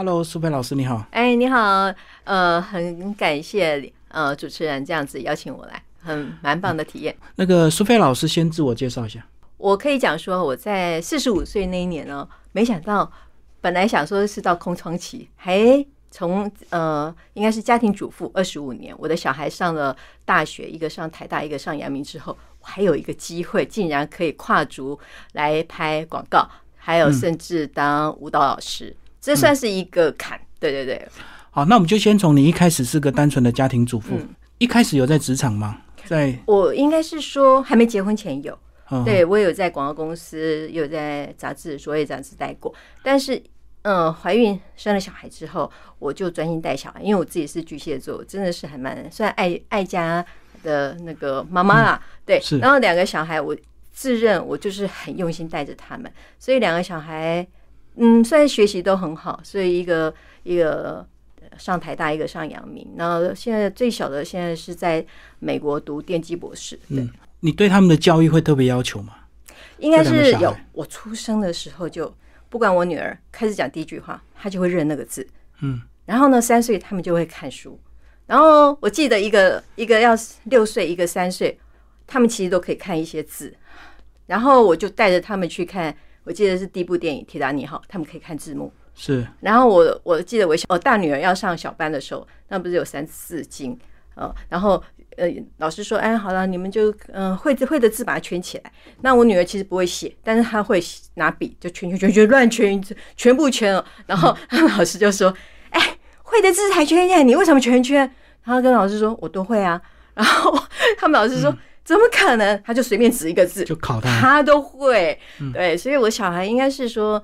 Hello，苏菲老师你好。哎，你好，呃，很感谢呃主持人这样子邀请我来，很蛮棒的体验。那个苏菲老师先自我介绍一下。我可以讲说，我在四十五岁那一年呢，没想到本来想说是到空窗期，还从呃应该是家庭主妇二十五年，我的小孩上了大学，一个上台大，一个上阳明之后，我还有一个机会，竟然可以跨足来拍广告，还有甚至当舞蹈老师，这算是一个坎。对对对。好，那我们就先从你一开始是个单纯的家庭主妇，一开始有在职场吗？在我应该是说还没结婚前有，对我有在广告公司，有在杂志、卓越杂志待过，但是。嗯，怀孕生了小孩之后，我就专心带小孩，因为我自己是巨蟹座，真的是还蛮算爱爱家的那个妈妈啦。对，然后两个小孩，我自认我就是很用心带着他们，所以两个小孩，嗯，虽然学习都很好，所以一个一个上台大，一个上阳明，然后现在最小的现在是在美国读电机博士。对，你对他们的教育会特别要求吗？应该是有，我出生的时候就。不管我女儿开始讲第一句话，她就会认那个字。嗯，然后呢，三岁他们就会看书。然后我记得一个一个要六岁，一个三岁，他们其实都可以看一些字。然后我就带着他们去看，我记得是第一部电影《铁达尼号》，他们可以看字幕。是。然后我我记得我我大女儿要上小班的时候，那不是有三四经呃，然后。呃，老师说，哎，好了，你们就嗯会会的字把它圈起来。那我女儿其实不会写，但是她会拿笔就圈圈圈圈乱圈，全部圈了。然后老师就说，哎，会的字才圈呀，你为什么圈圈？然后跟老师说，我都会啊。然后他们老师说，怎么可能？他就随便指一个字就考他，他都会。对，所以我小孩应该是说，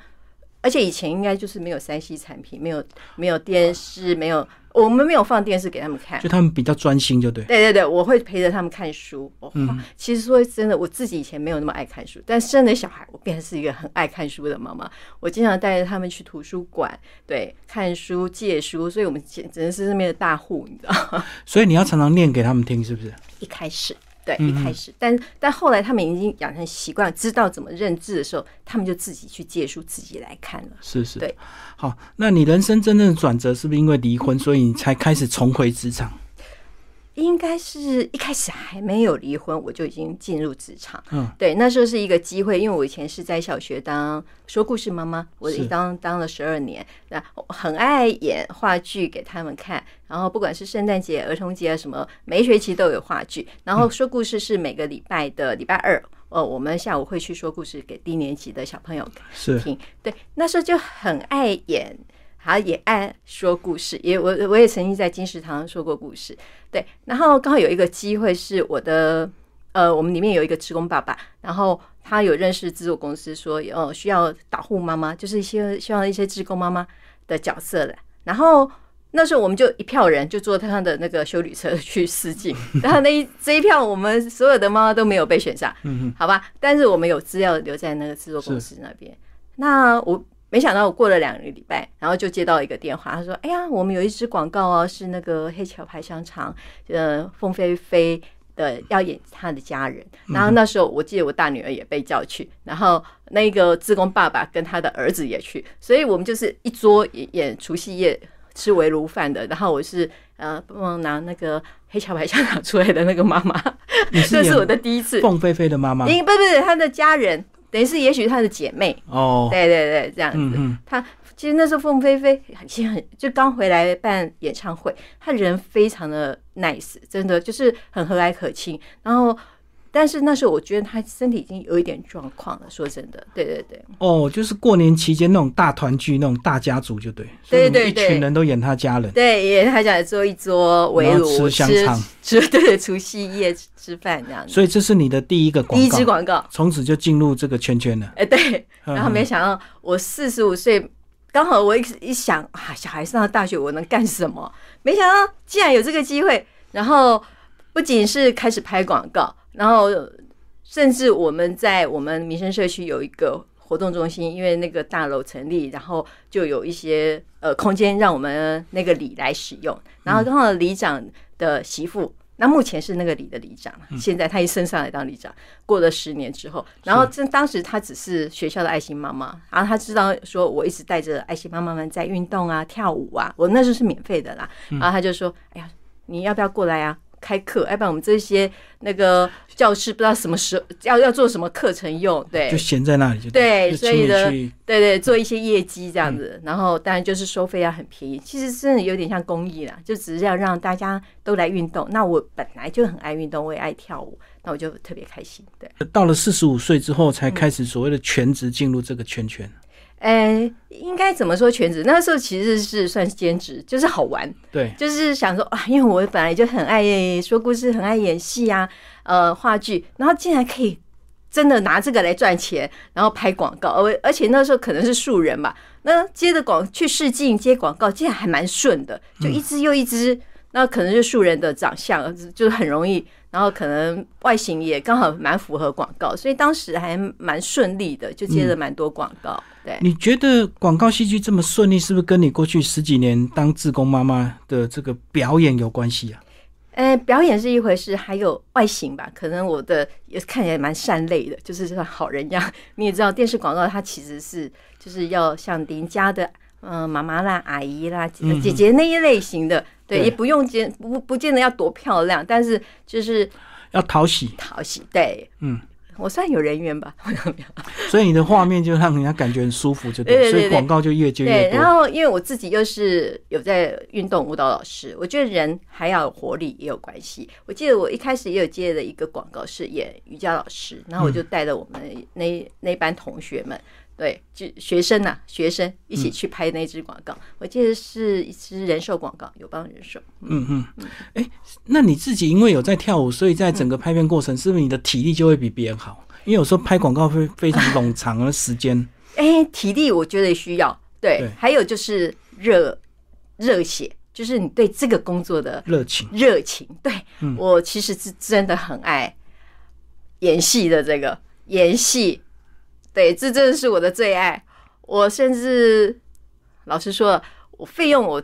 而且以前应该就是没有三 C 产品，没有没有电视，没有。我们没有放电视给他们看，就他们比较专心，就对。对对对，我会陪着他们看书。嗯，其实说真的，我自己以前没有那么爱看书，但生了小孩，我变成是一个很爱看书的妈妈。我经常带着他们去图书馆，对，看书、借书，所以我们简直是那边的大户，你知道吗？所以你要常常念给他们听，是不是？一开始。对，一开始，但但后来他们已经养成习惯，知道怎么认字的时候，他们就自己去借书，自己来看了。是是，对。好，那你人生真正的转折是不是因为离婚，所以你才开始重回职场？应该是一开始还没有离婚，我就已经进入职场。嗯，对，那时候是一个机会，因为我以前是在小学当说故事妈妈，我当当了十二年，那很爱演话剧给他们看。然后不管是圣诞节、儿童节啊什么，每一学期都有话剧。然后说故事是每个礼拜的礼拜二，呃，我们下午会去说故事给低年级的小朋友听。对，那时候就很爱演。他也爱说故事，也我我也曾经在金石堂说过故事，对。然后刚好有一个机会，是我的呃，我们里面有一个职工爸爸，然后他有认识制作公司，说呃需要导护妈妈，就是一些需要一些职工妈妈的角色的。然后那时候我们就一票人就坐他的那个修理车去试镜，然后那一这一票我们所有的妈妈都没有被选上，嗯好吧。但是我们有资料留在那个制作公司那边，那我。没想到我过了两个礼拜，然后就接到一个电话，他说：“哎呀，我们有一支广告哦，是那个黑桥牌香肠，呃，凤飞飞的要演他的家人。然后那时候我记得我大女儿也被叫去，然后那个自工爸爸跟他的儿子也去，所以我们就是一桌演除夕夜吃围炉饭的。然后我是呃帮忙拿那个黑桥牌香肠出来的那个妈妈，这是我的第一次。凤飞飞的妈妈，不不不，他的家人。”等于是，也许她的姐妹哦，对对对，这样子。她其实那时候凤飞飞其实很就刚回来办演唱会，她人非常的 nice，真的就是很和蔼可亲，然后。但是那时候我觉得他身体已经有一点状况了。说真的，对对对。哦，就是过年期间那种大团聚、那种大家族，就对。对对对，一群人都演他家人。对，演他家坐一桌围炉吃香肠，吃 对除夕夜吃饭这样子。所以这是你的第一个广告，第一支广告，从此就进入这个圈圈了。哎，对。然后没想到我四十五岁，刚好我一一想啊，小孩上了大学，我能干什么？没想到竟然有这个机会，然后不仅是开始拍广告。然后，甚至我们在我们民生社区有一个活动中心，因为那个大楼成立，然后就有一些呃空间让我们那个里来使用。然后刚好里长的媳妇那目前是那个里的里长，现在他一升上来当里长，过了十年之后，然后这当时他只是学校的爱心妈妈，然后他知道说我一直带着爱心妈妈们在运动啊、跳舞啊，我那时候是免费的啦，然后他就说：“哎呀，你要不要过来啊？”开课，要不然我们这些那个教室不知道什么时候要要做什么课程用，对，就闲在那里就对，所以呢，对对，做一些业绩这样子，然后当然就是收费要很便宜，其实真的有点像公益啦，就只是要让大家都来运动。那我本来就很爱运动，我也爱跳舞，那我就特别开心。对，到了四十五岁之后才开始所谓的全职进入这个圈圈。呃，应该怎么说全职？那时候其实是算兼职，就是好玩。对，就是想说啊，因为我本来就很爱说故事，很爱演戏啊，呃，话剧，然后竟然可以真的拿这个来赚钱，然后拍广告，而而且那时候可能是素人吧，那接的广去试镜接广告，竟然还蛮顺的，就一支又一支，那可能就素人的长相，就是很容易。然后可能外形也刚好蛮符合广告，所以当时还蛮顺利的，就接了蛮多广告。对，你觉得广告戏剧这么顺利，是不是跟你过去十几年当志工妈妈的这个表演有关系啊？呃，表演是一回事，还有外形吧。可能我的也看起来蛮善类的，就是像好人一样。你也知道，电视广告它其实是就是要像邻家的嗯妈妈啦、阿姨啦、姐姐那一类型的。对，也不用见不不见得要多漂亮，但是就是要讨喜，讨喜。对，嗯，我算有人缘吧，所以你的画面就让人家感觉很舒服，就对，所以广告就越接越多。然后，因为我自己又是有在运动舞蹈老师，我觉得人还要有活力也有关系。我记得我一开始也有接了一个广告，是演瑜伽老师，然后我就带着我们那那班同学们。对，就学生呐，学生一起去拍那支广告，我记得是一支人寿广告，友邦人寿。嗯嗯，哎，那你自己因为有在跳舞，所以在整个拍片过程，是不是你的体力就会比别人好？因为有时候拍广告会非常冗长的时间。哎，体力我觉得需要，对，还有就是热热血，就是你对这个工作的热情，热情。对我其实是真的很爱演戏的，这个演戏。对，这真的是我的最爱。我甚至老实说，我费用我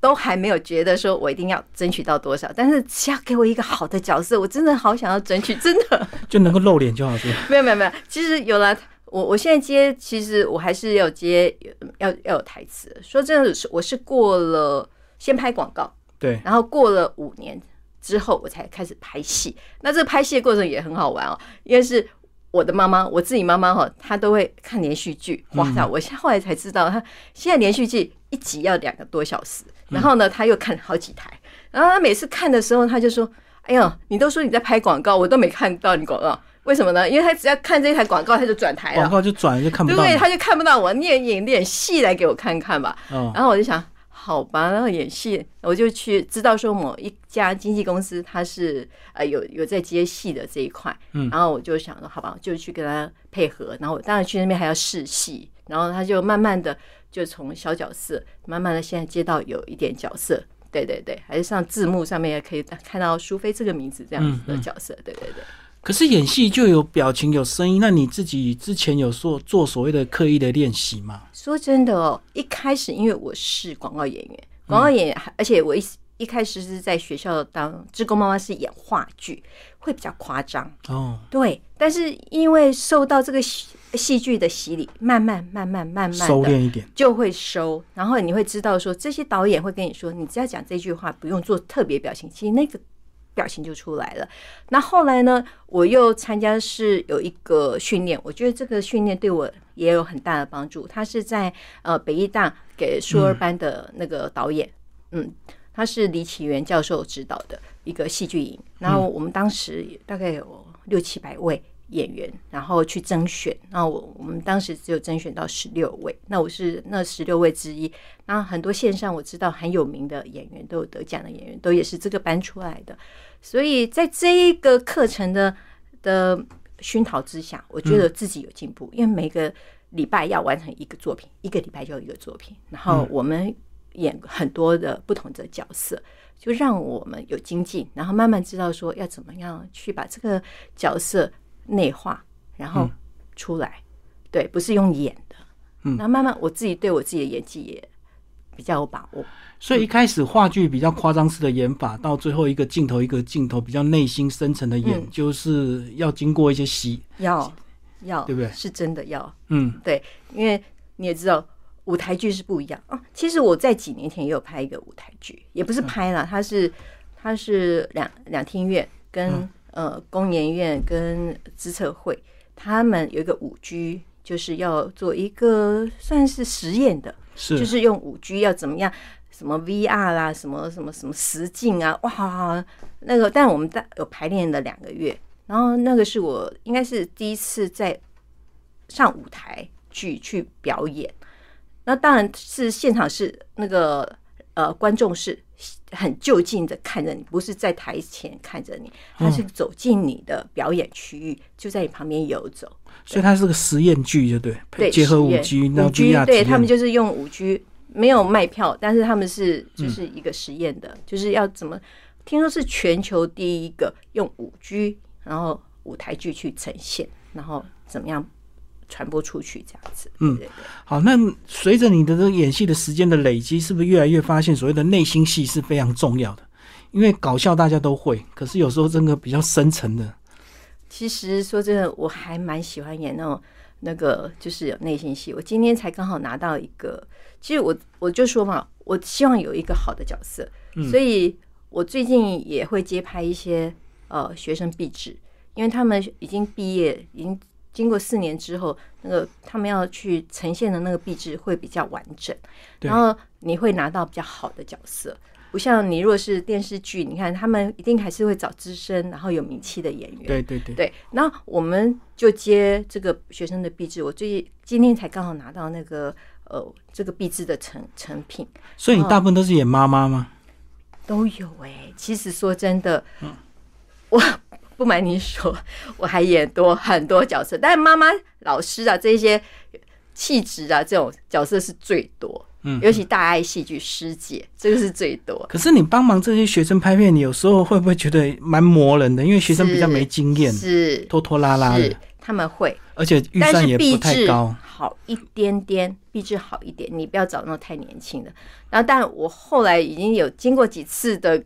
都还没有觉得说我一定要争取到多少，但是只要给我一个好的角色，我真的好想要争取，真的 就能够露脸就好是 没有没有没有，其实有了我，我现在接，其实我还是要接，要要有台词。说真的是，我是过了先拍广告，对，然后过了五年之后，我才开始拍戏。那这个拍戏的过程也很好玩哦，因为是。我的妈妈，我自己妈妈哈，她都会看连续剧。哇塞！我现后来才知道，她现在连续剧一集要两个多小时。然后呢，她又看好几台。然后她每次看的时候，她就说：“哎呀，你都说你在拍广告，我都没看到你广告，为什么呢？因为她只要看这一台广告，她就转台了。广告就转就看不到，对，她就看不到我。你也演点戏来给我看看吧。然后我就想。好吧，然后演戏，我就去知道说某一家经纪公司，他是呃有有在接戏的这一块，嗯，然后我就想说，好吧，就去跟他配合，然后我当然去那边还要试戏，然后他就慢慢的就从小角色，慢慢的现在接到有一点角色，对对对，还是上字幕上面也可以看到苏菲这个名字这样子的角色，对对对。可是演戏就有表情有声音，那你自己之前有做做所谓的刻意的练习吗？说真的哦，一开始因为我是广告演员，广告演员，而且我一一开始是在学校当志工妈妈，是演话剧，会比较夸张哦。对，但是因为受到这个戏戏剧的洗礼，慢慢慢慢慢慢收敛一点，就会收。然后你会知道说，这些导演会跟你说，你只要讲这句话，不用做特别表情，其实那个。表情就出来了。那后来呢？我又参加是有一个训练，我觉得这个训练对我也有很大的帮助。他是在呃北艺大给硕二班的那个导演，嗯，他是李启元教授指导的一个戏剧营。然后我们当时大概有六七百位演员，然后去甄选。那我我们当时只有甄选到十六位，那我是那十六位之一。那很多线上我知道很有名的演员都有得奖的演员，都也是这个班出来的。所以在这一个课程的的熏陶之下，我觉得自己有进步。因为每个礼拜要完成一个作品，一个礼拜就一个作品，然后我们演很多的不同的角色，就让我们有精进，然后慢慢知道说要怎么样去把这个角色内化，然后出来。对，不是用演的。嗯，那慢慢我自己对我自己的演技也比较有把握。所以一开始话剧比较夸张式的演法，到最后一个镜头一个镜头比较内心深层的演，就是要经过一些洗，要要对不对？是真的要，嗯，对，因为你也知道舞台剧是不一样。啊。其实我在几年前也有拍一个舞台剧，也不是拍了，它是它是两两厅院跟呃工研院跟资策会，他们有一个舞剧，就是要做一个算是实验的，是就是用五 G 要怎么样。什么 VR 啦，什么什么什么实境啊，哇，那个，但我们大有排练了两个月，然后那个是我应该是第一次在上舞台去去表演，那当然是现场是那个呃观众是很就近的看着你，不是在台前看着你，他是走进你的表演区域，就在你旁边游走，所以它是个实验剧，就对，对，结合舞剧，舞剧，对他们就是用五 G，。没有卖票，但是他们是就是一个实验的，就是要怎么听说是全球第一个用五 G 然后舞台剧去呈现，然后怎么样传播出去这样子。嗯，好，那随着你的这个演戏的时间的累积，是不是越来越发现所谓的内心戏是非常重要的？因为搞笑大家都会，可是有时候真的比较深层的。其实说真的，我还蛮喜欢演那种那个就是有内心戏。我今天才刚好拿到一个。其实我我就说嘛，我希望有一个好的角色，所以我最近也会接拍一些呃学生壁纸，因为他们已经毕业，已经经过四年之后，那个他们要去呈现的那个壁纸会比较完整，然后你会拿到比较好的角色，不像你如果是电视剧，你看他们一定还是会找资深然后有名气的演员，对对对，对，那我们就接这个学生的壁纸，我最今天才刚好拿到那个。呃，这个壁纸的成成品，所以你大部分都是演妈妈吗？都有哎。其实说真的，我不瞒你说，我还演多很多角色，但是妈妈、老师啊这些气质啊这种角色是最多。嗯，尤其大爱戏剧师姐，这个是最多。可是你帮忙这些学生拍片，你有时候会不会觉得蛮磨人的？因为学生比较没经验，是拖拖拉拉的。他们会，而且预算也不太高。好一点点，币质好一点，你不要找那种太年轻的。然后，但我后来已经有经过几次的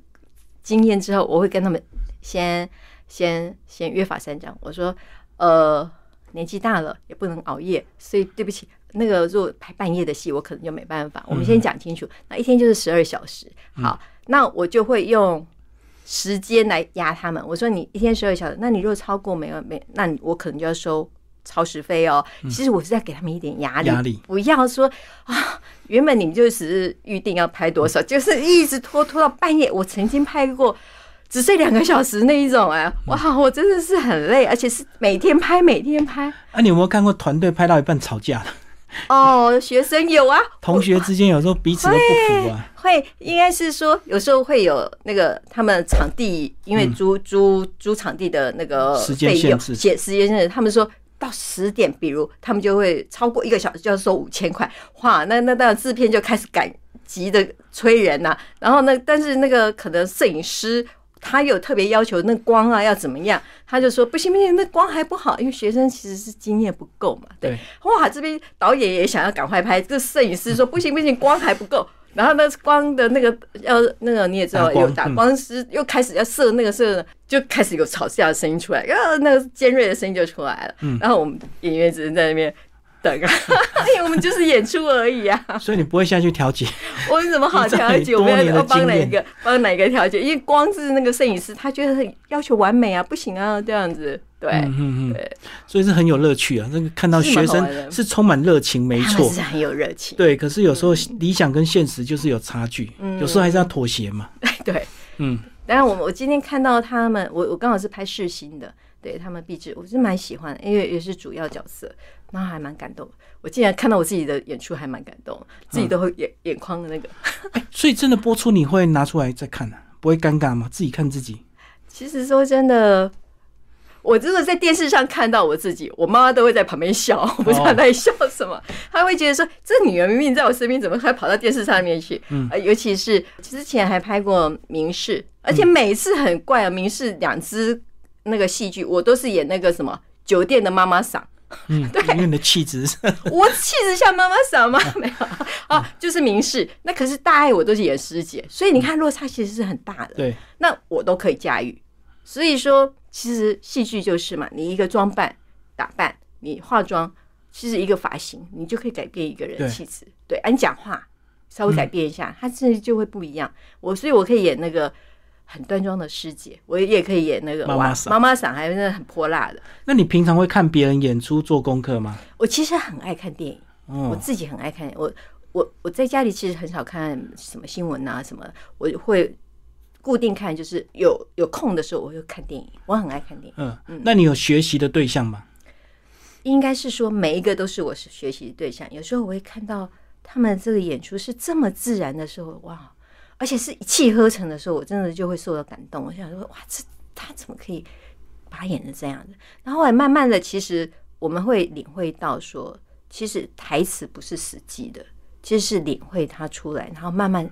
经验之后，我会跟他们先先先约法三章。我说，呃，年纪大了也不能熬夜，所以对不起，那个如果拍半夜的戏，我可能就没办法。我们先讲清楚，那一天就是十二小时。好，那我就会用时间来压他们。我说，你一天十二小时，那你如果超过没有没，那我可能就要收。超时费哦，其实我是在给他们一点压力，压力不要说啊，原本你们就只是预定要拍多少，就是一直拖拖到半夜。我曾经拍过只睡两个小时那一种，哎，哇，我真的是很累，而且是每天拍，每天拍。啊，你有没有看过团队拍到一半吵架的？哦，学生有啊，同学之间有时候彼此都不服啊。会，应该是说有时候会有那个他们场地，因为租租租场地的那个时间限制，写时间限制，他们说。到十点，比如他们就会超过一个小时就要收五千块，哇，那那那制片就开始赶急的催人呐。然后呢，但是那个可能摄影师他有特别要求，那光啊要怎么样，他就说不行不行，那光还不好，因为学生其实是经验不够嘛。对，哇，这边导演也想要赶快拍，这摄影师说不行不行，光还不够。然后那光的那个要那个你也知道有打光师又开始要射那个射，就开始有吵架的声音出来，然后那个尖锐的声音就出来了。然后我们演员只能在那边等啊，因 为我们就是演出而已啊。所以你不会下去调解？我怎么好调解？我们要帮哪一个？帮哪一个调解？因为光是那个摄影师，他觉得要求完美啊，不行啊，这样子。对，嗯嗯，对，所以是很有乐趣啊。那个看到学生是充满热情，没错，是很有热情。对，可是有时候理想跟现实就是有差距，嗯有时候还是要妥协嘛。对，嗯。当然，我我今天看到他们，我我刚好是拍世新的，对他们壁纸，我是蛮喜欢的，因为也是主要角色，那还蛮感动。我竟然看到我自己的演出，还蛮感动，自己都会眼眼眶的那个。所以真的播出你会拿出来再看呢？不会尴尬吗？自己看自己。其实说真的。我真的在电视上看到我自己，我妈妈都会在旁边笑，我不知道她在笑什么。她会觉得说，这女儿明明在我身边，怎么还跑到电视上面去？嗯，尤其是之前还拍过《明示》，而且每次很怪啊，《明示》两支那个戏剧，我都是演那个什么酒店的妈妈桑。嗯，对，因为你的气质，我气质像妈妈桑吗？没有啊，就是明示。那可是大爱，我都是演师姐，所以你看落差其实是很大的。对，那我都可以驾驭。所以说，其实戏剧就是嘛，你一个装扮、打扮，你化妆，其实一个发型，你就可以改变一个人气质。对，啊，你讲话稍微改变一下，他甚至就会不一样。我所以，我可以演那个。很端庄的师姐，我也可以演那个妈妈嗓，妈妈嗓还是很泼辣的。那你平常会看别人演出做功课吗？我其实很爱看电影，我自己很爱看。我我我在家里其实很少看什么新闻啊什么，我会固定看，就是有有空的时候我会看电影。我很爱看电影。嗯嗯，那你有学习的对象吗？应该是说每一个都是我是学习的对象。有时候我会看到他们这个演出是这么自然的时候，哇！而且是一气呵成的时候，我真的就会受到感动。我想说，哇，这他怎么可以把他演成这样的？然后后来慢慢的，其实我们会领会到，说其实台词不是死记的，其实是领会他出来，然后慢慢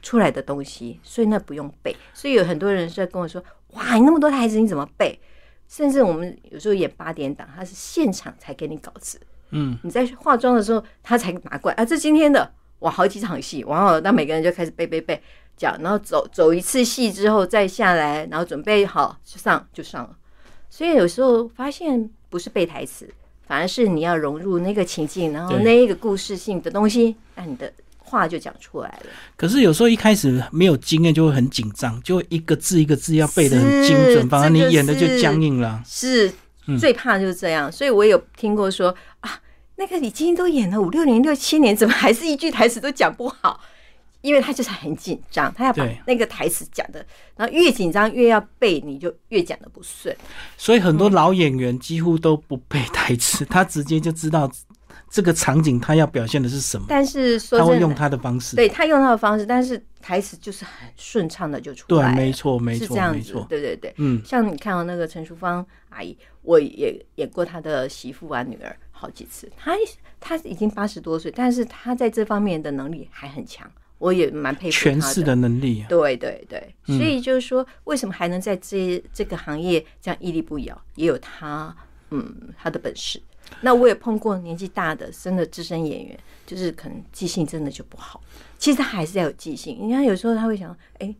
出来的东西。所以那不用背。所以有很多人在跟我说，哇，你那么多台词你怎么背？甚至我们有时候演八点档，他是现场才给你稿子，嗯，你在化妆的时候他才拿过来啊，这今天的。哇，好几场戏，然后那每个人就开始背背背讲，然后走走一次戏之后再下来，然后准备好就上就上了。所以有时候发现不是背台词，反而是你要融入那个情境，然后那一个故事性的东西，那你的话就讲出来了。可是有时候一开始没有经验，就会很紧张，就一个字一个字要背的很精准，反而你演的就僵硬了。是最怕就是这样，所以我有听过说啊。那个已经都演了五六年、六七年，怎么还是一句台词都讲不好？因为他就是很紧张，他要把那个台词讲的，然后越紧张越要背，你就越讲的不顺。所以很多老演员几乎都不背台词，他直接就知道这个场景他要表现的是什么。但是说他会用他的方式，对他用他的方式，但是台词就是很顺畅的就出来。对，没错，没错，是这样子。对对对，嗯，像你看到那个陈淑芳阿姨，我也演过她的媳妇啊女儿。好几次，他他已经八十多岁，但是他在这方面的能力还很强，我也蛮佩服他的诠释的能力。啊对对对，所以就是说，为什么还能在这这个行业这样屹立不摇，也有他嗯他的本事。那我也碰过年纪大的真的资深演员，就是可能记性真的就不好。其实他还是要有记性，你看有时候他会想，哎，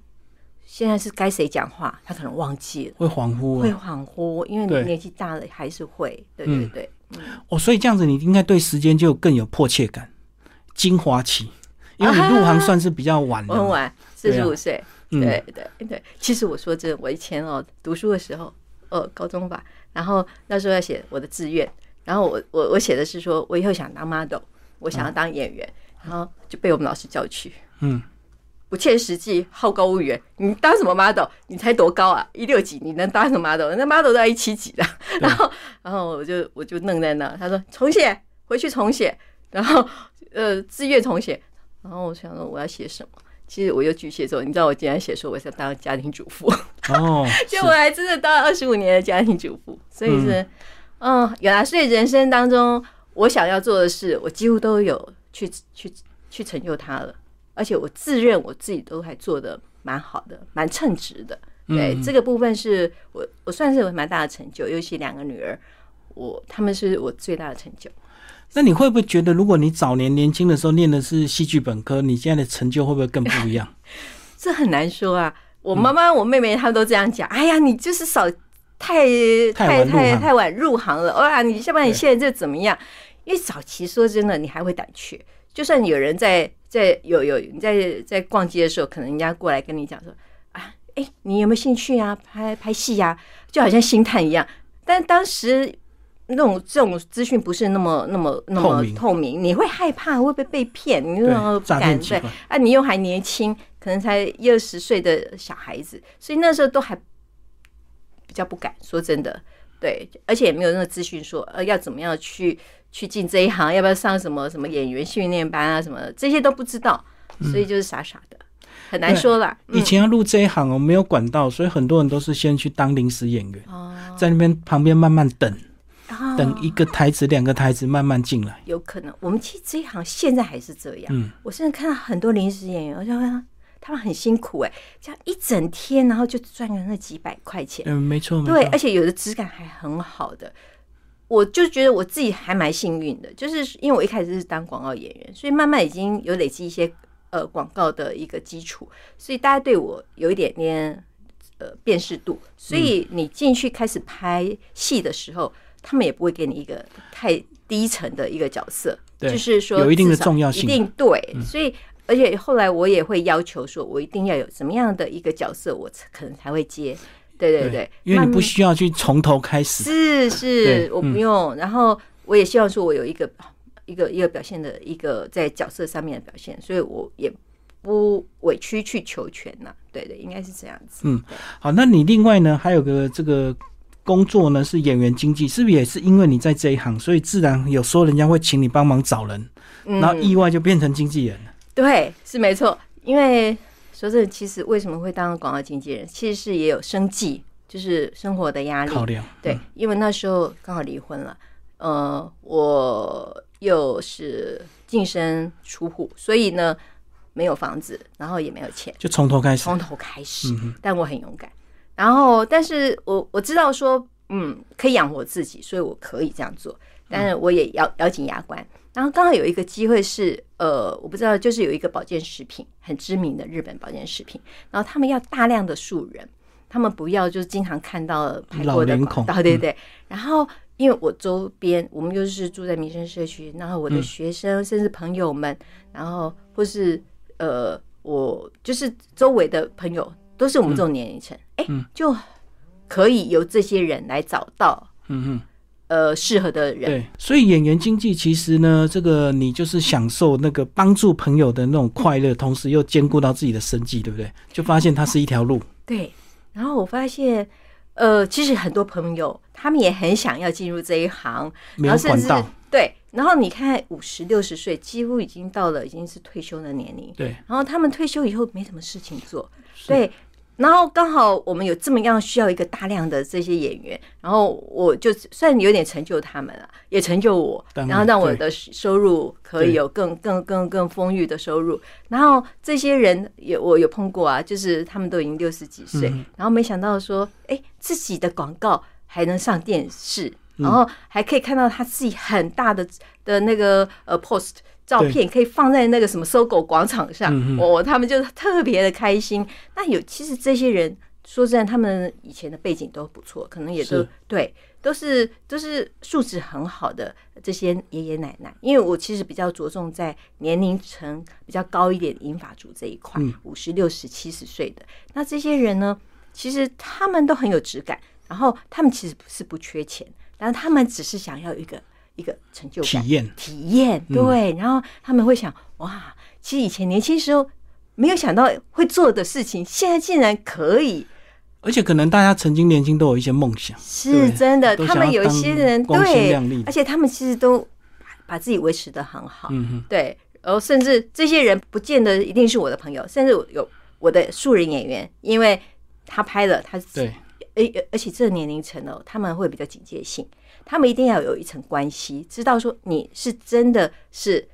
现在是该谁讲话，他可能忘记了，会恍惚，会恍惚，因为年纪大了还是会，对对对。哦，所以这样子你应该对时间就更有迫切感，精华期，因为你入行算是比较晚的，很晚，四十五岁，对对对。其实我说这，我以前哦读书的时候，呃，高中吧，然后那时候要写我的志愿，然后我我我写的是说我以后想当 model，我想要当演员，然后就被我们老师叫去，嗯。不切实际，好高骛远。你当什么 model？你才多高啊？一六几？你能当什么 model？那 model 都要一七几的。然后，然后我就我就愣在那。他说重写，回去重写。然后，呃，自愿重写。然后我想说我要写什么？其实我又巨蟹座，你知道我今天写说我想当家庭主妇。哦，就我还真的当了二十五年的家庭主妇。所以是，嗯，有啊。所以人生当中我想要做的事，我几乎都有去去去成就它了。而且我自认我自己都还做的蛮好的，蛮称职的。对这个部分是我我算是有蛮大的成就，尤其两个女儿，我他们是我最大的成就。那你会不会觉得，如果你早年年轻的时候念的是戏剧本科，你现在的成就会不会更不一样？这很难说啊。我妈妈、我妹妹她们都这样讲。哎呀，你就是少太太太太晚入行了。哇，你下半你现在这怎么样？因为早期说真的，你还会胆怯。就算有人在在有有你在在逛街的时候，可能人家过来跟你讲说啊，哎，你有没有兴趣啊？拍拍戏呀，就好像星探一样。但当时那种这种资讯不是那么那么那么透明，你会害怕会不会被骗？你那不敢对啊，你又还年轻，可能才一二十岁的小孩子，所以那时候都还比较不敢说真的。对，而且也没有那个资讯说呃要怎么样去。去进这一行，要不要上什么什么演员训练班啊？什么这些都不知道，所以就是傻傻的，很难说了。以前要入这一行哦，没有管道，所以很多人都是先去当临时演员，在那边旁边慢慢等，等一个台词、两个台词慢慢进来。有可能，我们其实这一行现在还是这样。嗯，我现在看到很多临时演员，我就问他们很辛苦哎，这样一整天，然后就赚了那几百块钱。嗯，没错，对，而且有的质感还很好的。我就觉得我自己还蛮幸运的，就是因为我一开始是当广告演员，所以慢慢已经有累积一些呃广告的一个基础，所以大家对我有一点点呃辨识度，所以你进去开始拍戏的时候，他们也不会给你一个太低层的一个角色，就是说有一定的重要性，一定对，所以。而且后来我也会要求说，我一定要有什么样的一个角色，我可能才会接。对对对，因为你不需要去从头开始。是是，我不用。然后我也希望说我有一个一个一个表现的一个在角色上面的表现，所以我也不委屈去求全呐。对对，应该是这样子。嗯，好，那你另外呢还有个这个工作呢是演员经济，是不是也是因为你在这一行，所以自然有时候人家会请你帮忙找人，然后意外就变成经纪人了。对，是没错。因为说真的，其实为什么会当广告经纪人，其实是也有生计，就是生活的压力。考量对，因为那时候刚好离婚了，呃，我又是净身出户，所以呢没有房子，然后也没有钱，就从头开始，从头开始。但我很勇敢，然后，但是我我知道说，嗯，可以养活自己，所以我可以这样做，但是我也咬咬紧牙关。然后刚好有一个机会是，呃，我不知道，就是有一个保健食品很知名的日本保健食品，然后他们要大量的素人，他们不要就是经常看到拍过的广告，对对。然后因为我周边我们又是住在民生社区，然后我的学生甚至朋友们，然后或是呃，我就是周围的朋友都是我们这种年龄层，哎，就可以由这些人来找到，嗯嗯。呃，适合的人对，所以演员经济其实呢，这个你就是享受那个帮助朋友的那种快乐，同时又兼顾到自己的生计，对不对？就发现它是一条路。对，然后我发现，呃，其实很多朋友他们也很想要进入这一行，然后甚至对，然后你看五十六十岁，几乎已经到了已经是退休的年龄，对，然后他们退休以后没什么事情做，对。然后刚好我们有这么样需要一个大量的这些演员，然后我就算有点成就他们了，也成就我，然后让我的收入可以有更更更更丰裕的收入。然后这些人也我有碰过啊，就是他们都已经六十几岁，然后没想到说，哎，自己的广告还能上电视，然后还可以看到他自己很大的的那个呃 post。照片可以放在那个什么搜狗广场上，我他们就特别的开心。那有其实这些人说真的，他们以前的背景都不错，可能也都对，都是都是素质很好的这些爷爷奶奶。因为我其实比较着重在年龄层比较高一点银发族这一块，五十六十七十岁的那这些人呢，其实他们都很有质感，然后他们其实是不缺钱，但是他们只是想要一个。一个成就体验，体验对，然后他们会想，哇，其实以前年轻时候没有想到会做的事情，现在竟然可以。而且可能大家曾经年轻都有一些梦想，是真的。他们有一些人对，而且他们其实都把自己维持的很好，嗯哼，对。然后甚至这些人不见得一定是我的朋友，甚至有我的素人演员，因为他拍了，他对，而而且这个年龄层哦，他们会比较警戒性。他们一定要有一层关系，知道说你是真的是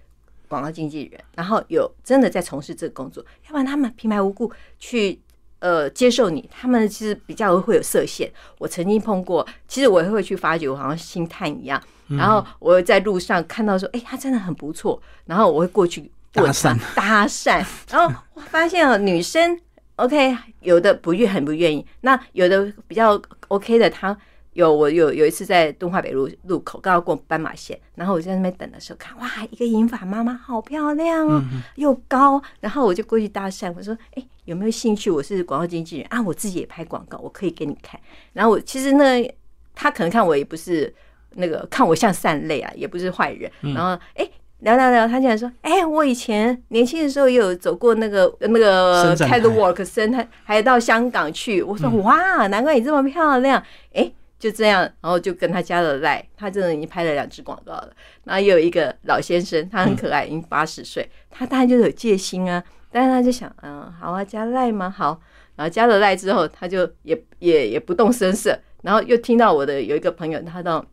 广告经纪人，然后有真的在从事这个工作，要不然他们平白无故去呃接受你，他们其实比较会有设限。我曾经碰过，其实我也会去发掘，我好像星探一样。然后我在路上看到说，哎，他真的很不错，然后我会过去搭讪搭讪，然后我发现哦，女生 OK，有的不愿很不愿意，那有的比较 OK 的他。有我有有一次在敦化北路路口刚要过斑马线，然后我在那边等的时候看，哇，一个银发妈妈好漂亮哦，又高，然后我就过去搭讪，我说，哎，有没有兴趣？我是广告经纪人啊，我自己也拍广告，我可以给你看。然后我其实呢，他可能看我也不是那个看我像善类啊，也不是坏人。然后哎，聊聊聊，他竟然说，哎，我以前年轻的时候也有走过那个那个 catwalk 生态，还到香港去。我说哇，难怪你这么漂亮，哎。就这样，然后就跟他加了赖，他真的已经拍了两支广告了。然后也有一个老先生，他很可爱，已经八十岁，他当然就有戒心啊。但是他就想，嗯，好啊，加赖吗？好。然后加了赖之后，他就也也也不动声色。然后又听到我的有一个朋友，他到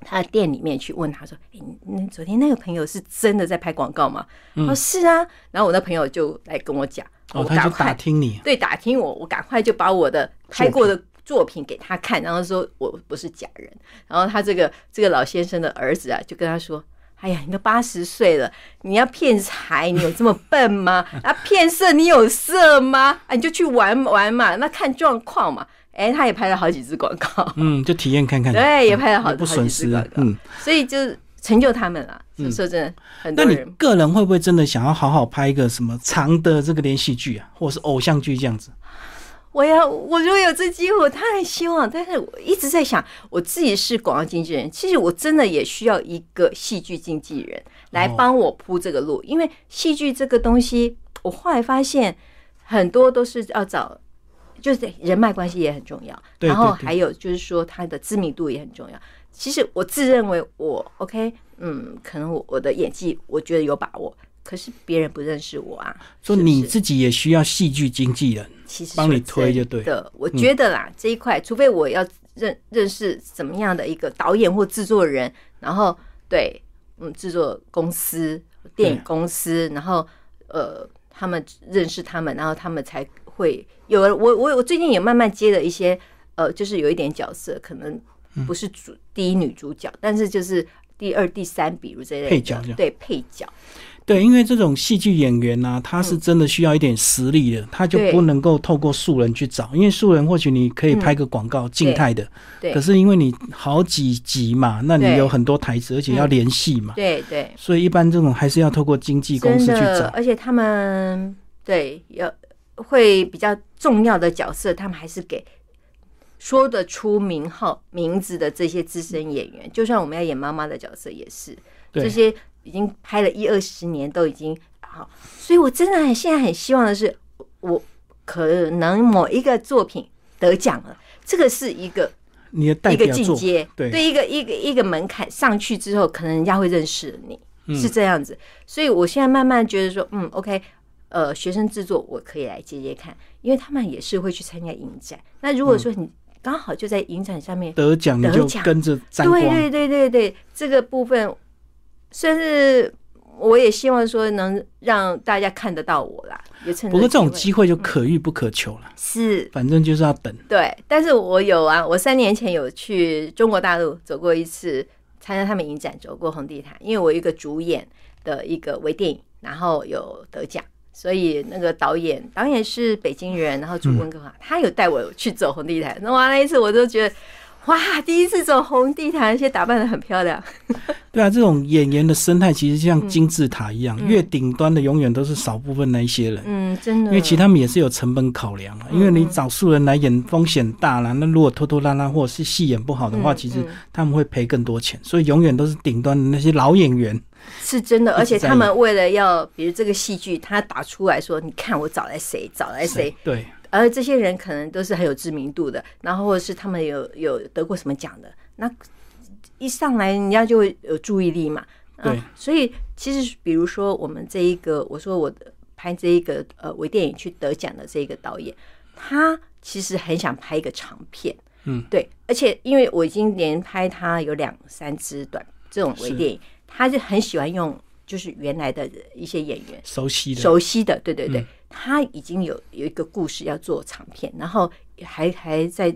他的店里面去问他说：“哎，那昨天那个朋友是真的在拍广告吗？”说：“是啊。”然后我那朋友就来跟我讲，哦，他就打听你，对，打听我，我赶快就把我的拍过的。作品给他看，然后说我不是假人。然后他这个这个老先生的儿子啊，就跟他说：“哎呀，你都八十岁了，你要骗财，你有这么笨吗？啊，骗色，你有色吗？啊，你就去玩玩嘛，那看状况嘛。”哎，他也拍了好几支广告，嗯，就体验看看，对，也拍了好不损失嗯，所以就成就他们了。说真的，很多人。那你个人会不会真的想要好好拍一个什么长的这个连续剧啊，或者是偶像剧这样子？我要，我如果有这机会，我太希望。但是我一直在想，我自己是广告经纪人，其实我真的也需要一个戏剧经纪人来帮我铺这个路，因为戏剧这个东西，我后来发现很多都是要找。就是人脉关系也很重要，然后还有就是说他的知名度也很重要。其实我自认为我 OK，嗯，可能我我的演技我觉得有把握，可是别人不认识我啊。说你自己也需要戏剧经纪人，其实帮你推就对的。我觉得啦，这一块，除非我要认认识怎么样的一个导演或制作人，然后对，嗯，制作公司、电影公司，然后呃，他们认识他们，然后他们才。会有我我我最近也慢慢接了一些呃，就是有一点角色，可能不是主第一女主角，但是就是第二、第三，比如这类配角，对配角，对，因为这种戏剧演员呢，他是真的需要一点实力的，他就不能够透过素人去找，因为素人或许你可以拍个广告静态的，对，可是因为你好几集嘛，那你有很多台词，而且要连戏嘛，对对，所以一般这种还是要透过经纪公司去找，而且他们对要。会比较重要的角色，他们还是给说得出名号、名字的这些资深演员。就算我们要演妈妈的角色，也是这些已经拍了一二十年，都已经好。所以我真的很现在很希望的是，我可能某一个作品得奖了，这个是一个你的一个进阶，对对，一个一个一个门槛上去之后，可能人家会认识你，是这样子。所以我现在慢慢觉得说，嗯，OK。呃，学生制作我可以来接接看，因为他们也是会去参加影展。那如果说你刚好就在影展上面得奖，你就跟着沾光。对对对对对，这个部分算是我也希望说能让大家看得到我啦。也趁不过这种机会就可遇不可求了。是，反正就是要等。对，但是我有啊，我三年前有去中国大陆走过一次，参加他们影展，走过红地毯，因为我一个主演的一个微电影，然后有得奖。所以那个导演，导演是北京人，然后住温哥华，他有带我去走红地毯。那完了一次，我都觉得，哇，第一次走红地毯，而且打扮的很漂亮。对啊，这种演员的生态其实像金字塔一样，越顶端的永远都是少部分那一些人。嗯，真的。因为其他们也是有成本考量啊，因为你找素人来演风险大啦，那如果拖拖拉拉或者是戏演不好的话，其实他们会赔更多钱。所以永远都是顶端的那些老演员。是真的，而且他们为了要，比如这个戏剧，他打出来说：“你看我找来谁，找来谁。”对，而这些人可能都是很有知名度的，然后或者是他们有有得过什么奖的，那一上来人家就会有注意力嘛。对，所以其实比如说我们这一个，我说我拍这一个呃微电影去得奖的这个导演，他其实很想拍一个长片。嗯，对，而且因为我已经连拍他有两三支短这种微电影。他是很喜欢用，就是原来的一些演员熟悉的。熟悉的，对对对，他已经有有一个故事要做长片，然后还还在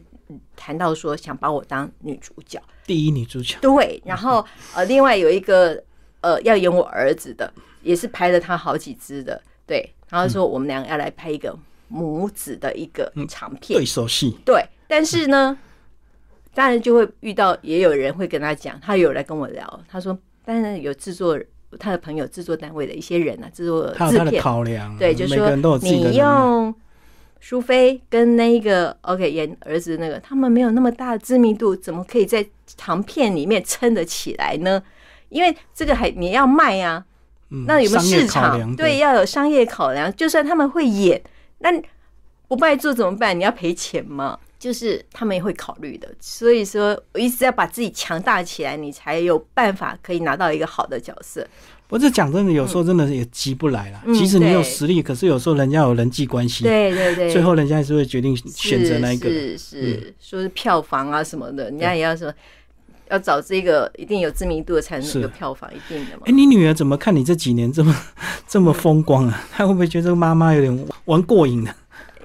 谈到说想把我当女主角，第一女主角，对，然后呃，另外有一个呃要演我儿子的，也是拍了他好几支的，对，然后说我们两个要来拍一个母子的一个长片，对手戏，对，但是呢，当然就会遇到也有人会跟他讲，他有来跟我聊，他说。但是有制作他的朋友、制作单位的一些人啊，制作制片考量，对，就是说你用苏菲跟那个 OK 演儿子那个，他们没有那么大的知名度，怎么可以在长片里面撑得起来呢？因为这个还你要卖呀，那有没有市场？对，要有商业考量。就算他们会演，那不卖座怎么办？你要赔钱吗？就是他们也会考虑的，所以说我一直要把自己强大起来，你才有办法可以拿到一个好的角色。不是讲真的，有时候真的也急不来了。即使你有实力，可是有时候人家有人际关系，对对对，最后人家还是会决定选择那一个。是是，说是票房啊什么的，人家也要说要找这个一定有知名度的才能有票房，一定的嘛。哎，你女儿怎么看你这几年这么这么风光啊？她会不会觉得妈妈有点玩过瘾了？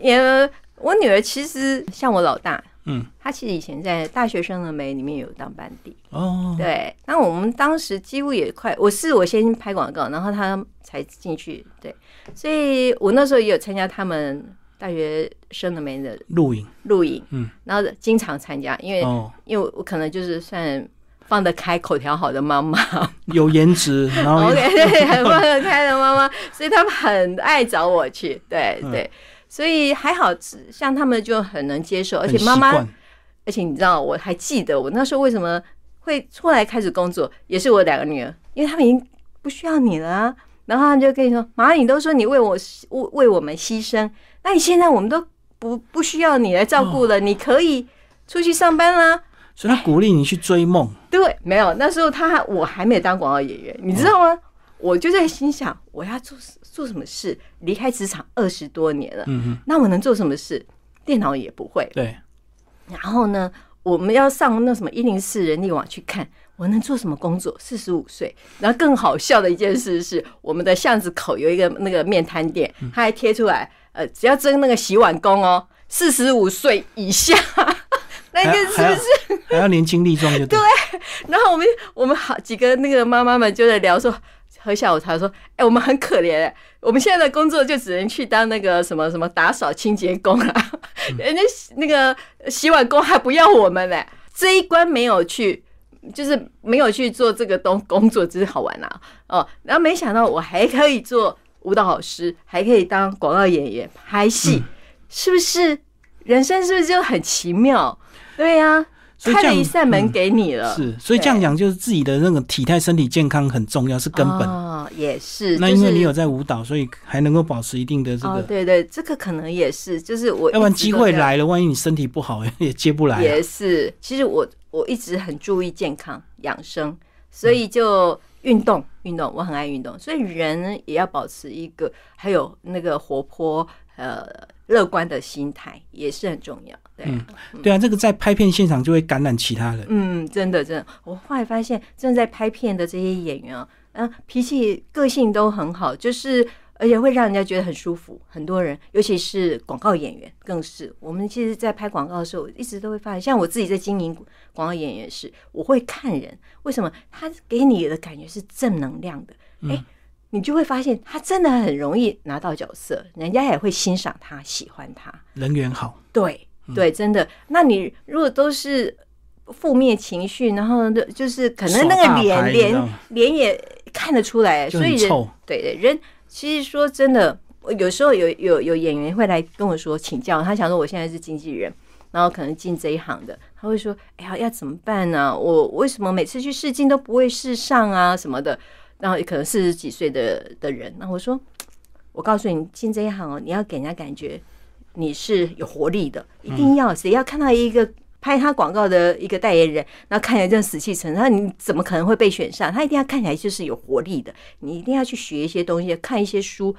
也。我女儿其实像我老大，嗯，她其实以前在大学生的美里面有当班底哦。对，那我们当时几乎也快，我是我先拍广告，然后她才进去。对，所以我那时候也有参加他们大学生的美的录影，录影，嗯，然后经常参加，因为因为我可能就是算放得开、口条好的妈妈，有颜值，然后 OK，对，很放得 开的妈妈，所以他们很爱找我去。对对。所以还好，像他们就很能接受，而且妈妈，而且你知道，我还记得我那时候为什么会出来开始工作，也是我两个女儿，因为他们已经不需要你了，然后他们就跟你说：“妈，你都说你为我为为我们牺牲，那你现在我们都不不需要你来照顾了，你可以出去上班啦。”所以他鼓励你去追梦。对，没有那时候他我还没有当广告演员，你知道吗？我就在心想，我要做做什么事？离开职场二十多年了，嗯那我能做什么事？电脑也不会。对。然后呢，我们要上那什么一零四人力网去看，我能做什么工作？四十五岁。然后更好笑的一件事是，我们的巷子口有一个那个面摊店，他还贴出来，呃，只要争那个洗碗工哦，四十五岁以下，那个是不是还要年轻力壮？就对。然后我们我们好几个那个妈妈们就在聊说。喝下午茶说：“哎，我们很可怜，我们现在的工作就只能去当那个什么什么打扫清洁工啊，人家那个洗碗工还不要我们嘞，这一关没有去，就是没有去做这个东工作，真是好玩啊！哦，然后没想到我还可以做舞蹈老师，还可以当广告演员拍戏，是不是？人生是不是就很奇妙？对呀。”开了一扇门给你了，是，所以这样讲就是自己的那个体态、身体健康很重要，是根本。哦，也是。那因为你有在舞蹈，所以还能够保持一定的这个。对对，这个可能也是，就是我。要不然机会来了，万一你身体不好，也接不来。也是，其实我我一直很注意健康养生，所以就运动运动，我很爱运动，所以人也要保持一个还有那个活泼呃。乐观的心态也是很重要，对，对啊，这个在拍片现场就会感染其他人。嗯，真的，真的，我后来发现正在拍片的这些演员啊，嗯，脾气、个性都很好，就是而且会让人家觉得很舒服。很多人，尤其是广告演员，更是。我们其实，在拍广告的时候，一直都会发现，像我自己在经营广告演员时，我会看人，为什么他给你的感觉是正能量的？哎。你就会发现，他真的很容易拿到角色，人家也会欣赏他，喜欢他，人缘好。对对，真的。那你如果都是负面情绪，然后就是可能那个脸脸脸也看得出来，所以人对对人，其实说真的，有时候有有有演员会来跟我说请教，他想说我现在是经纪人，然后可能进这一行的，他会说，哎呀，要怎么办呢？我为什么每次去试镜都不会试上啊什么的？然后可能四十几岁的的人，那我说，我告诉你，进这一行哦，你要给人家感觉你是有活力的，一定要谁要看到一个拍他广告的一个代言人，然后看起来真死气沉沉，那你怎么可能会被选上？他一定要看起来就是有活力的，你一定要去学一些东西，看一些书，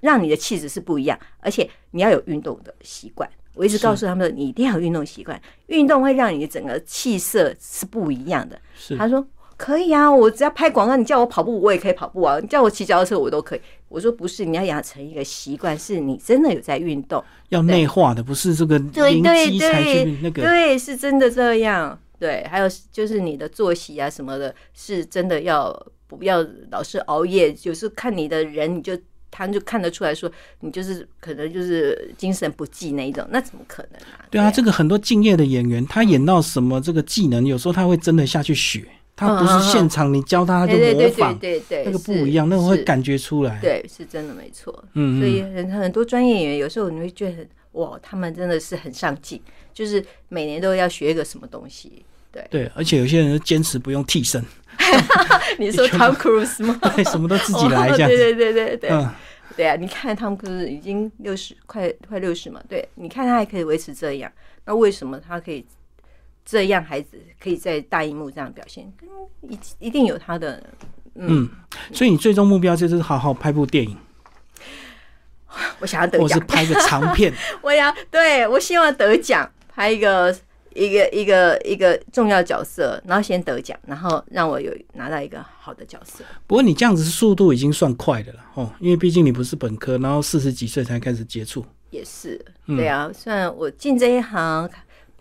让你的气质是不一样，而且你要有运动的习惯。我一直告诉他们，你一定要有运动习惯，运动会让你的整个气色是不一样的。他说。可以啊，我只要拍广告，你叫我跑步，我也可以跑步啊。你叫我骑脚踏车，我都可以。我说不是，你要养成一个习惯，是你真的有在运动，要内化的，不是这个对对对那个对，是真的这样。对，还有就是你的作息啊什么的，是真的要不要老是熬夜？就是看你的人，你就他就看得出来说，你就是可能就是精神不济那一种，那怎么可能啊？对啊，这个很多敬业的演员，他演到什么这个技能，有时候他会真的下去学。他不是现场，你教他他就模仿，对对，那个不一样，那个会感觉出来。对，是真的没错。嗯，所以很很多专业演员有时候你会觉得，哇，他们真的是很上进，就是每年都要学一个什么东西。对对，而且有些人坚持不用替身。你说 Tom Cruise 吗？对，什么都自己来这样。对对对对对，嗯，对啊，你看 Tom Cruise 已经六十，快快六十嘛，对，你看他还可以维持这样，那为什么他可以？这样孩子可以在大荧幕这样表现，一一定有他的嗯，所以你最终目标就是好好拍部电影。我想要得奖，我是拍个长片。我要对我希望得奖，拍一个一个一个一个重要角色，然后先得奖，然后让我有拿到一个好的角色。不过你这样子速度已经算快的了哦，因为毕竟你不是本科，然后四十几岁才开始接触。也是，对啊，虽然我进这一行。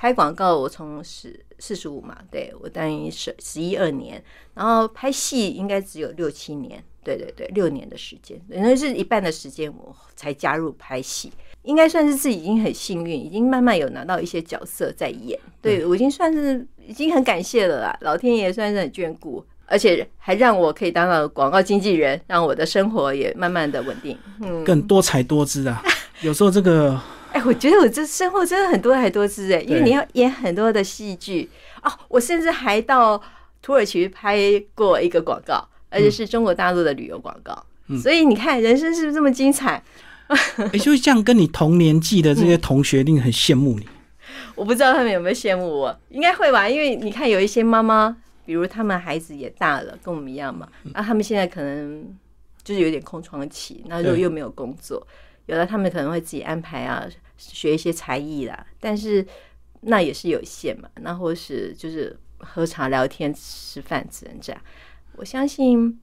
拍广告，我从十四十五嘛，对我当于十十一二年，然后拍戏应该只有六七年，对对对，六年的时间，等于是一半的时间我才加入拍戏，应该算是自己已经很幸运，已经慢慢有拿到一些角色在演，对我已经算是已经很感谢了啦，老天爷算是很眷顾。而且还让我可以当了广告经纪人，让我的生活也慢慢的稳定，嗯，更多彩多姿啊。有时候这个，哎，我觉得我这生活真的很多彩多姿哎，因为你要演很多的戏剧哦。我甚至还到土耳其拍过一个广告，而且是中国大陆的旅游广告。所以你看，人生是不是这么精彩？哎，就是这样跟你同年纪的这些同学，一定很羡慕你。我不知道他们有没有羡慕我，应该会吧？因为你看，有一些妈妈。比如他们孩子也大了，跟我们一样嘛，那他们现在可能就是有点空窗期，那如果又没有工作，有的他们可能会自己安排啊，学一些才艺啦，但是那也是有限嘛，那或是就是喝茶聊天吃饭只能这样。我相信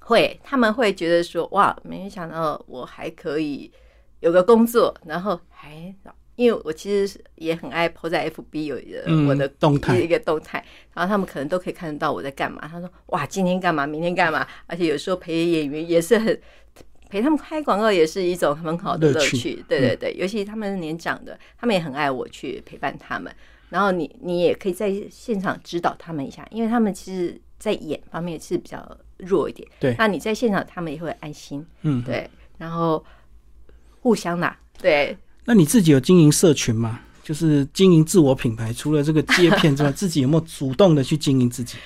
会，他们会觉得说哇，没想到我还可以有个工作，然后还。因为我其实也很爱 po 在 FB 有一个我的动态一个动态，然后他们可能都可以看得到我在干嘛。他说：“哇，今天干嘛？明天干嘛？”而且有时候陪演员也是很陪他们拍广告，也是一种很好的乐趣。对对对，尤其他们年长的，他们也很爱我去陪伴他们。然后你你也可以在现场指导他们一下，因为他们其实在演方面是比较弱一点。对，那你在现场，他们也会安心。嗯，对，然后互相啦，对。那你自己有经营社群吗？就是经营自我品牌，除了这个接片之外，自己有没有主动的去经营自己？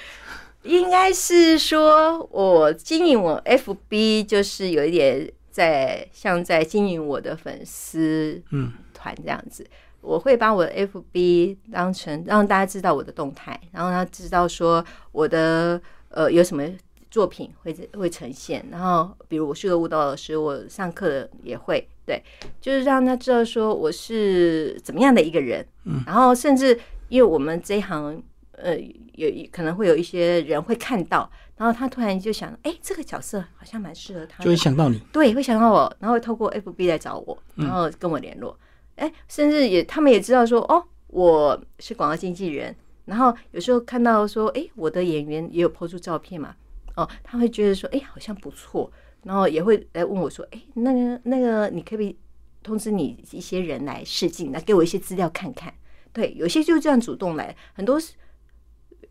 应该是说，我经营我 FB，就是有一点在像在经营我的粉丝嗯团这样子。我会把我的 FB 当成让大家知道我的动态，然后他知道说我的呃有什么。作品会会呈现，然后比如我是个舞蹈老师，我上课也会对，就是让他知道说我是怎么样的一个人，嗯，然后甚至因为我们这一行，呃，有可能会有一些人会看到，然后他突然就想，哎，这个角色好像蛮适合他，就会想到你，对，会想到我，然后透过 FB 来找我，然后跟我联络，哎，甚至也他们也知道说，哦，我是广告经纪人，然后有时候看到说，哎，我的演员也有 po 出照片嘛。哦，他会觉得说，哎，好像不错，然后也会来问我说，哎，那个那个，你可不可以通知你一些人来试镜，来给我一些资料看看？对，有些就这样主动来，很多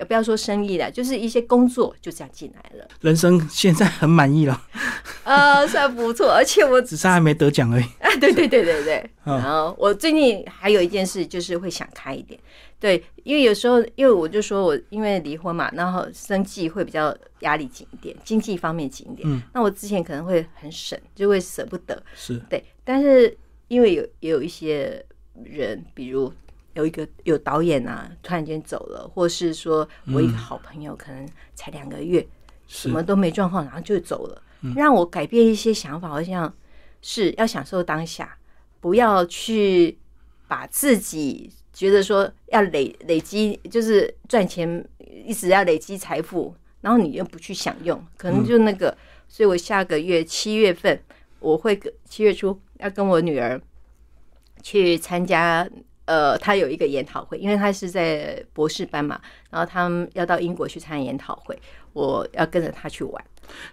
不要说生意了，就是一些工作就这样进来了。人生现在很满意了，呃，算不错，而且我只是还没得奖而已。啊，对对对对对。然后我最近还有一件事，就是会想开一点。对，因为有时候，因为我就说我因为离婚嘛，然后生计会比较压力紧一点，经济方面紧一点。嗯，那我之前可能会很省，就会舍不得。是对，但是因为有也有一些人，比如有一个有导演啊，突然间走了，或是说我一个好朋友可能才两个月，什么都没状况，然后就走了，让我改变一些想法，好像是要享受当下，不要去把自己。觉得说要累累积，就是赚钱，一直要累积财富，然后你又不去享用，可能就那个。所以我下个月七月份，我会七月初要跟我女儿去参加，呃，他有一个研讨会，因为他是在博士班嘛，然后他们要到英国去参加研讨会，我要跟着他去玩。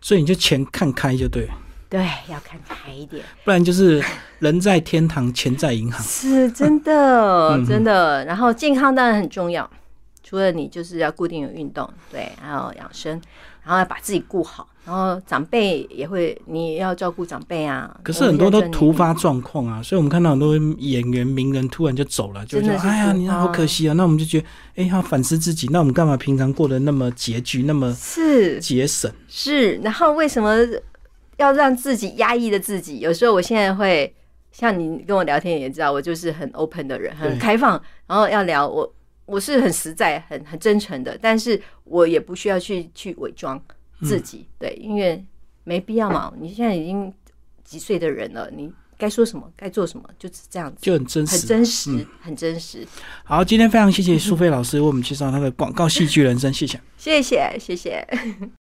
所以你就钱看开就对。对，要看开一点，不然就是人在天堂，钱在银行，是真的，真的。然后健康当然很重要，除了你就是要固定有运动，对，还有养生，然后要把自己顾好。然后长辈也会，你要照顾长辈啊。可是很多都突发状况啊，所以我们看到很多演员名人突然就走了，就觉得哎呀，你好可惜啊。那我们就觉得，哎，要反思自己，那我们干嘛平常过得那么拮据，那么是节省？是，然后为什么？要让自己压抑的自己，有时候我现在会像你跟我聊天也知道，我就是很 open 的人，很开放。然后要聊我，我是很实在、很很真诚的，但是我也不需要去去伪装自己，对，因为没必要嘛。你现在已经几岁的人了，你该说什么、该做什么，就是这样子，就很真实、很真实、很真实。好，今天非常谢谢苏菲老师为我们介绍她的广告戏剧人生，谢谢，谢谢，谢谢。